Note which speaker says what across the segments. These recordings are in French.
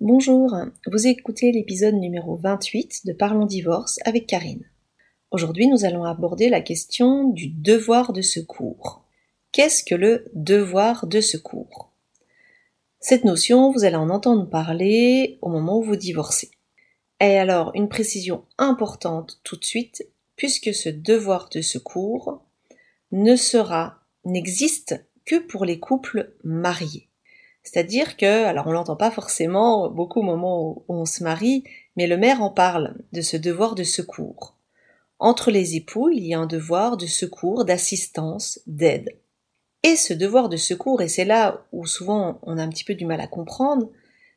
Speaker 1: Bonjour, vous écoutez l'épisode numéro 28 de Parlons divorce avec Karine. Aujourd'hui, nous allons aborder la question du devoir de secours. Qu'est-ce que le devoir de secours? Cette notion, vous allez en entendre parler au moment où vous divorcez. Et alors, une précision importante tout de suite, puisque ce devoir de secours ne sera, n'existe que pour les couples mariés. C'est-à-dire que, alors on l'entend pas forcément beaucoup au moment où on se marie, mais le maire en parle de ce devoir de secours. Entre les époux, il y a un devoir de secours, d'assistance, d'aide. Et ce devoir de secours, et c'est là où souvent on a un petit peu du mal à comprendre,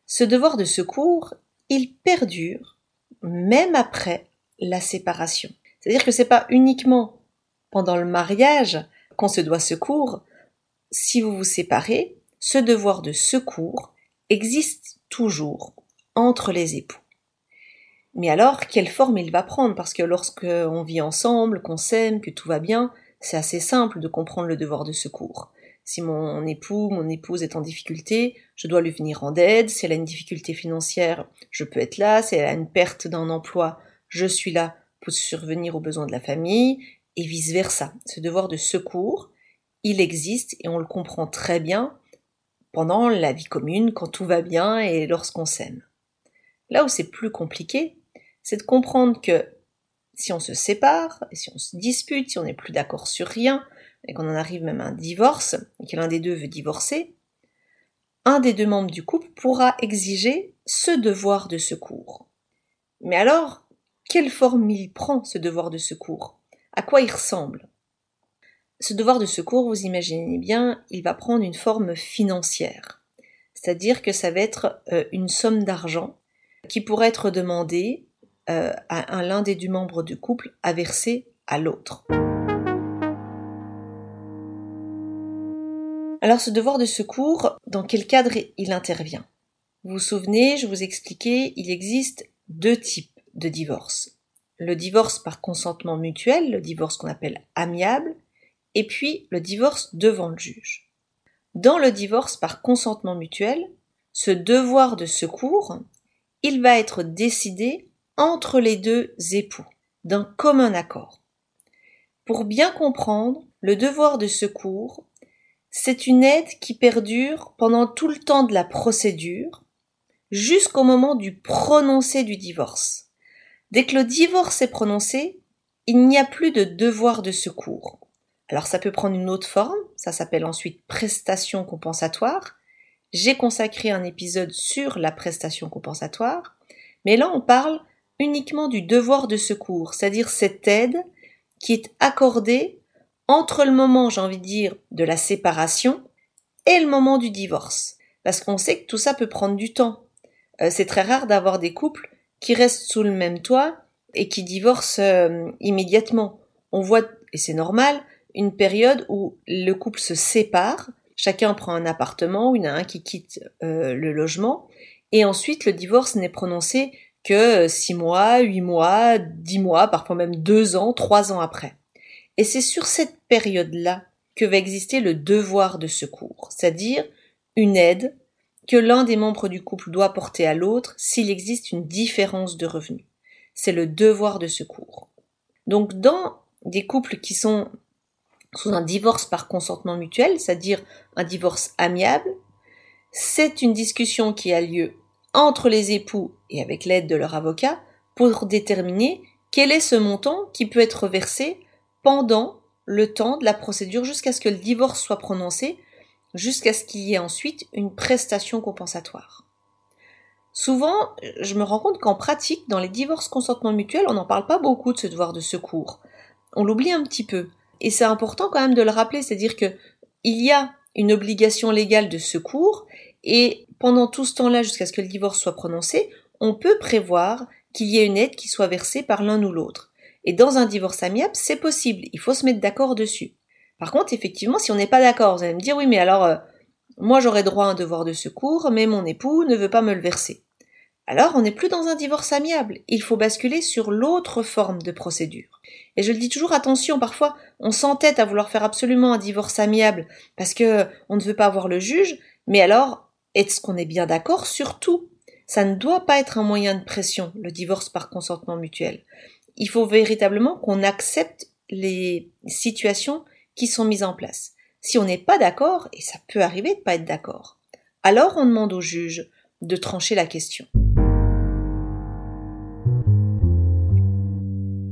Speaker 1: ce devoir de secours, il perdure même après la séparation. C'est-à-dire que c'est pas uniquement pendant le mariage qu'on se doit secours. Si vous vous séparez, ce devoir de secours existe toujours entre les époux. Mais alors, quelle forme il va prendre? Parce que lorsque on vit ensemble, qu'on s'aime, que tout va bien, c'est assez simple de comprendre le devoir de secours. Si mon époux, mon épouse est en difficulté, je dois lui venir en aide. Si elle a une difficulté financière, je peux être là. Si elle a une perte d'un emploi, je suis là pour survenir aux besoins de la famille, et vice versa. Ce devoir de secours, il existe et on le comprend très bien pendant la vie commune, quand tout va bien et lorsqu'on s'aime. Là où c'est plus compliqué, c'est de comprendre que si on se sépare, si on se dispute, si on n'est plus d'accord sur rien, et qu'on en arrive même à un divorce, et que l'un des deux veut divorcer, un des deux membres du couple pourra exiger ce devoir de secours. Mais alors, quelle forme il prend ce devoir de secours? À quoi il ressemble? Ce devoir de secours, vous imaginez bien, il va prendre une forme financière. C'est-à-dire que ça va être euh, une somme d'argent qui pourrait être demandée euh, à l'un des deux membres du couple à verser à l'autre. Alors ce devoir de secours, dans quel cadre il intervient? Vous vous souvenez, je vous expliquais, il existe deux types de divorce. Le divorce par consentement mutuel, le divorce qu'on appelle amiable, et puis le divorce devant le juge. Dans le divorce par consentement mutuel, ce devoir de secours, il va être décidé entre les deux époux, d'un commun accord. Pour bien comprendre, le devoir de secours c'est une aide qui perdure pendant tout le temps de la procédure, jusqu'au moment du prononcé du divorce. Dès que le divorce est prononcé, il n'y a plus de devoir de secours. Alors ça peut prendre une autre forme, ça s'appelle ensuite prestation compensatoire. J'ai consacré un épisode sur la prestation compensatoire, mais là on parle uniquement du devoir de secours, c'est-à-dire cette aide qui est accordée entre le moment, j'ai envie de dire, de la séparation et le moment du divorce. Parce qu'on sait que tout ça peut prendre du temps. Euh, c'est très rare d'avoir des couples qui restent sous le même toit et qui divorcent euh, immédiatement. On voit, et c'est normal, une période où le couple se sépare, chacun prend un appartement, il y en a un qui quitte euh, le logement, et ensuite le divorce n'est prononcé que six mois, huit mois, dix mois, parfois même deux ans, trois ans après. Et c'est sur cette période-là que va exister le devoir de secours, c'est-à-dire une aide que l'un des membres du couple doit porter à l'autre s'il existe une différence de revenus. C'est le devoir de secours. Donc dans des couples qui sont sous un divorce par consentement mutuel, c'est-à-dire un divorce amiable, c'est une discussion qui a lieu entre les époux et avec l'aide de leur avocat pour déterminer quel est ce montant qui peut être versé pendant le temps de la procédure jusqu'à ce que le divorce soit prononcé, jusqu'à ce qu'il y ait ensuite une prestation compensatoire. Souvent, je me rends compte qu'en pratique, dans les divorces consentement mutuel, on n'en parle pas beaucoup de ce devoir de secours. On l'oublie un petit peu. Et c'est important quand même de le rappeler, c'est-à-dire que il y a une obligation légale de secours, et pendant tout ce temps-là, jusqu'à ce que le divorce soit prononcé, on peut prévoir qu'il y ait une aide qui soit versée par l'un ou l'autre. Et dans un divorce amiable, c'est possible. Il faut se mettre d'accord dessus. Par contre, effectivement, si on n'est pas d'accord, vous allez me dire oui, mais alors euh, moi j'aurais droit à un devoir de secours, mais mon époux ne veut pas me le verser. Alors on n'est plus dans un divorce amiable. Il faut basculer sur l'autre forme de procédure. Et je le dis toujours, attention, parfois on s'entête à vouloir faire absolument un divorce amiable parce que on ne veut pas avoir le juge, mais alors est-ce qu'on est bien d'accord sur tout? Ça ne doit pas être un moyen de pression, le divorce par consentement mutuel. Il faut véritablement qu'on accepte les situations qui sont mises en place. Si on n'est pas d'accord, et ça peut arriver de pas être d'accord, alors on demande au juge de trancher la question.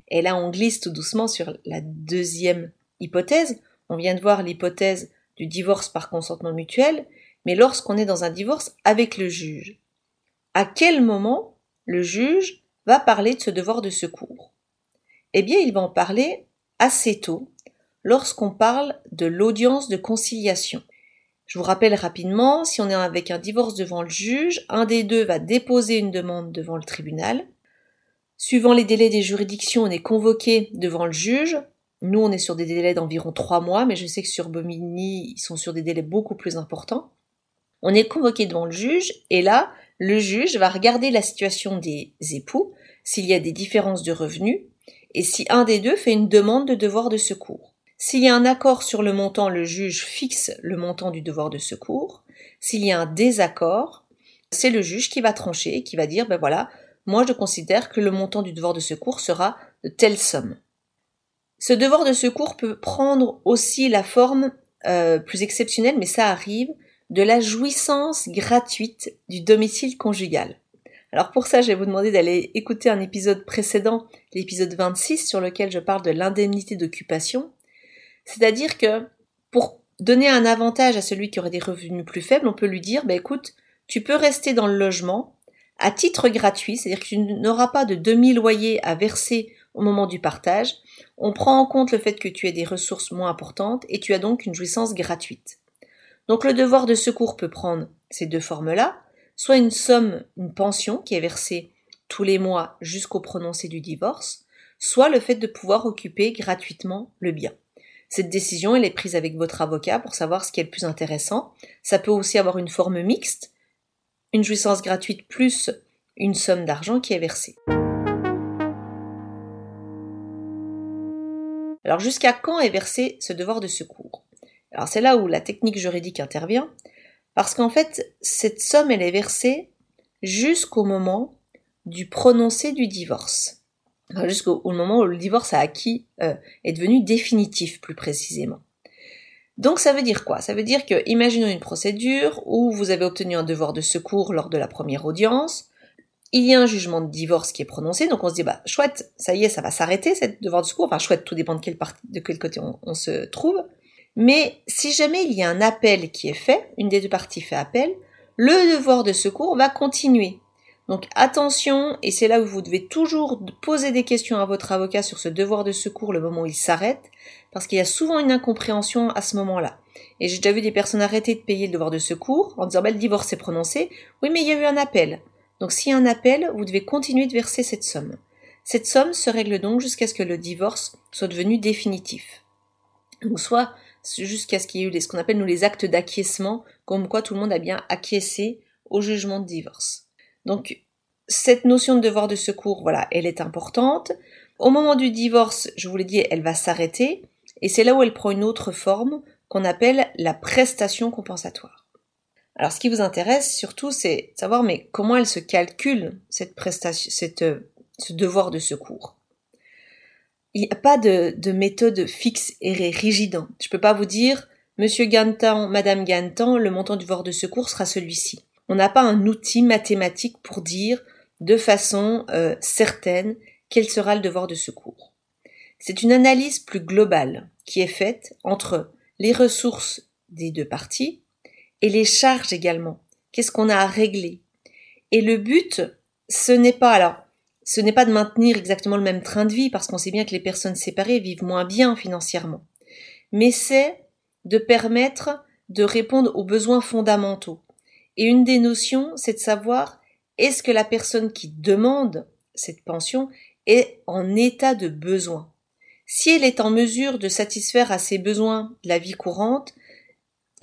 Speaker 1: Et là, on glisse tout doucement sur la deuxième hypothèse. On vient de voir l'hypothèse du divorce par consentement mutuel, mais lorsqu'on est dans un divorce avec le juge, à quel moment le juge va parler de ce devoir de secours? Eh bien, il va en parler assez tôt, lorsqu'on parle de l'audience de conciliation. Je vous rappelle rapidement, si on est avec un divorce devant le juge, un des deux va déposer une demande devant le tribunal. Suivant les délais des juridictions, on est convoqué devant le juge. Nous, on est sur des délais d'environ trois mois, mais je sais que sur Bomini, ils sont sur des délais beaucoup plus importants. On est convoqué devant le juge, et là, le juge va regarder la situation des époux, s'il y a des différences de revenus, et si un des deux fait une demande de devoir de secours. S'il y a un accord sur le montant, le juge fixe le montant du devoir de secours. S'il y a un désaccord, c'est le juge qui va trancher, qui va dire, ben voilà, moi je considère que le montant du devoir de secours sera de telle somme. Ce devoir de secours peut prendre aussi la forme euh, plus exceptionnelle, mais ça arrive, de la jouissance gratuite du domicile conjugal. Alors pour ça, je vais vous demander d'aller écouter un épisode précédent, l'épisode 26, sur lequel je parle de l'indemnité d'occupation. C'est-à-dire que pour donner un avantage à celui qui aurait des revenus plus faibles, on peut lui dire, bah écoute, tu peux rester dans le logement à titre gratuit, c'est-à-dire que tu n'auras pas de demi-loyer à verser au moment du partage. On prend en compte le fait que tu aies des ressources moins importantes et tu as donc une jouissance gratuite. Donc le devoir de secours peut prendre ces deux formes-là, soit une somme, une pension qui est versée tous les mois jusqu'au prononcé du divorce, soit le fait de pouvoir occuper gratuitement le bien. Cette décision, elle est prise avec votre avocat pour savoir ce qui est le plus intéressant. Ça peut aussi avoir une forme mixte, une jouissance gratuite plus une somme d'argent qui est versée. Alors jusqu'à quand est versé ce devoir de secours? Alors c'est là où la technique juridique intervient, parce qu'en fait, cette somme, elle est versée jusqu'au moment du prononcé du divorce jusqu'au moment où le divorce a acquis euh, est devenu définitif plus précisément. Donc ça veut dire quoi? Ça veut dire que imaginons une procédure où vous avez obtenu un devoir de secours lors de la première audience, il y a un jugement de divorce qui est prononcé, donc on se dit bah chouette, ça y est, ça va s'arrêter cette devoir de secours. Enfin chouette, tout dépend de quelle partie, de quel côté on, on se trouve. Mais si jamais il y a un appel qui est fait, une des deux parties fait appel, le devoir de secours va continuer. Donc attention, et c'est là où vous devez toujours poser des questions à votre avocat sur ce devoir de secours le moment où il s'arrête, parce qu'il y a souvent une incompréhension à ce moment-là. Et j'ai déjà vu des personnes arrêter de payer le devoir de secours en disant bah, le divorce est prononcé, oui mais il y a eu un appel. Donc s'il y a un appel, vous devez continuer de verser cette somme. Cette somme se règle donc jusqu'à ce que le divorce soit devenu définitif. Ou soit jusqu'à ce qu'il y ait eu ce qu'on appelle nous les actes d'acquiescement, comme quoi tout le monde a bien acquiescé au jugement de divorce. Donc, cette notion de devoir de secours, voilà, elle est importante. Au moment du divorce, je vous l'ai dit, elle va s'arrêter, et c'est là où elle prend une autre forme qu'on appelle la prestation compensatoire. Alors, ce qui vous intéresse surtout, c'est savoir, mais comment elle se calcule cette prestation, cette, ce devoir de secours? Il n'y a pas de, de, méthode fixe et rigide. Je ne peux pas vous dire, Monsieur Gantan, Madame Gantan, le montant du devoir de secours sera celui-ci. On n'a pas un outil mathématique pour dire de façon euh, certaine quel sera le devoir de secours. C'est une analyse plus globale qui est faite entre les ressources des deux parties et les charges également. Qu'est-ce qu'on a à régler? Et le but, ce n'est pas alors, ce n'est pas de maintenir exactement le même train de vie parce qu'on sait bien que les personnes séparées vivent moins bien financièrement, mais c'est de permettre de répondre aux besoins fondamentaux. Et une des notions, c'est de savoir est-ce que la personne qui demande cette pension est en état de besoin? Si elle est en mesure de satisfaire à ses besoins de la vie courante,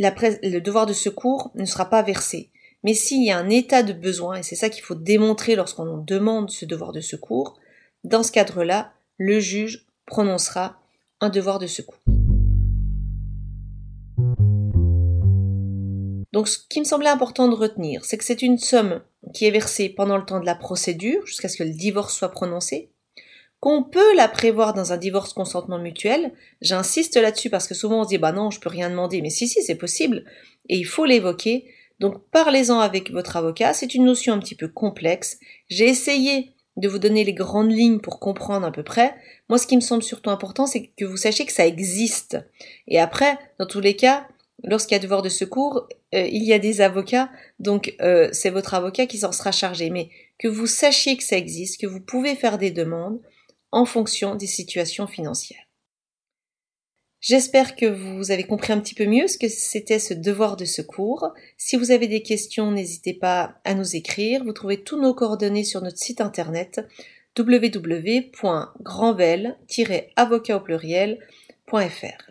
Speaker 1: le devoir de secours ne sera pas versé. Mais s'il y a un état de besoin, et c'est ça qu'il faut démontrer lorsqu'on demande ce devoir de secours, dans ce cadre-là, le juge prononcera un devoir de secours. Donc ce qui me semblait important de retenir, c'est que c'est une somme qui est versée pendant le temps de la procédure, jusqu'à ce que le divorce soit prononcé, qu'on peut la prévoir dans un divorce consentement mutuel. J'insiste là-dessus parce que souvent on se dit bah non, je peux rien demander, mais si si, c'est possible et il faut l'évoquer. Donc parlez-en avec votre avocat, c'est une notion un petit peu complexe. J'ai essayé de vous donner les grandes lignes pour comprendre à peu près. Moi, ce qui me semble surtout important, c'est que vous sachiez que ça existe. Et après, dans tous les cas, lorsqu'il y a devoir de secours, euh, il y a des avocats, donc euh, c'est votre avocat qui s'en sera chargé. Mais que vous sachiez que ça existe, que vous pouvez faire des demandes en fonction des situations financières. J'espère que vous avez compris un petit peu mieux ce que c'était ce devoir de secours. Si vous avez des questions, n'hésitez pas à nous écrire. Vous trouvez tous nos coordonnées sur notre site internet www.grandvel-avocat au pluriel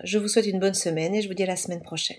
Speaker 1: je vous souhaite une bonne semaine et je vous dis à la semaine prochaine.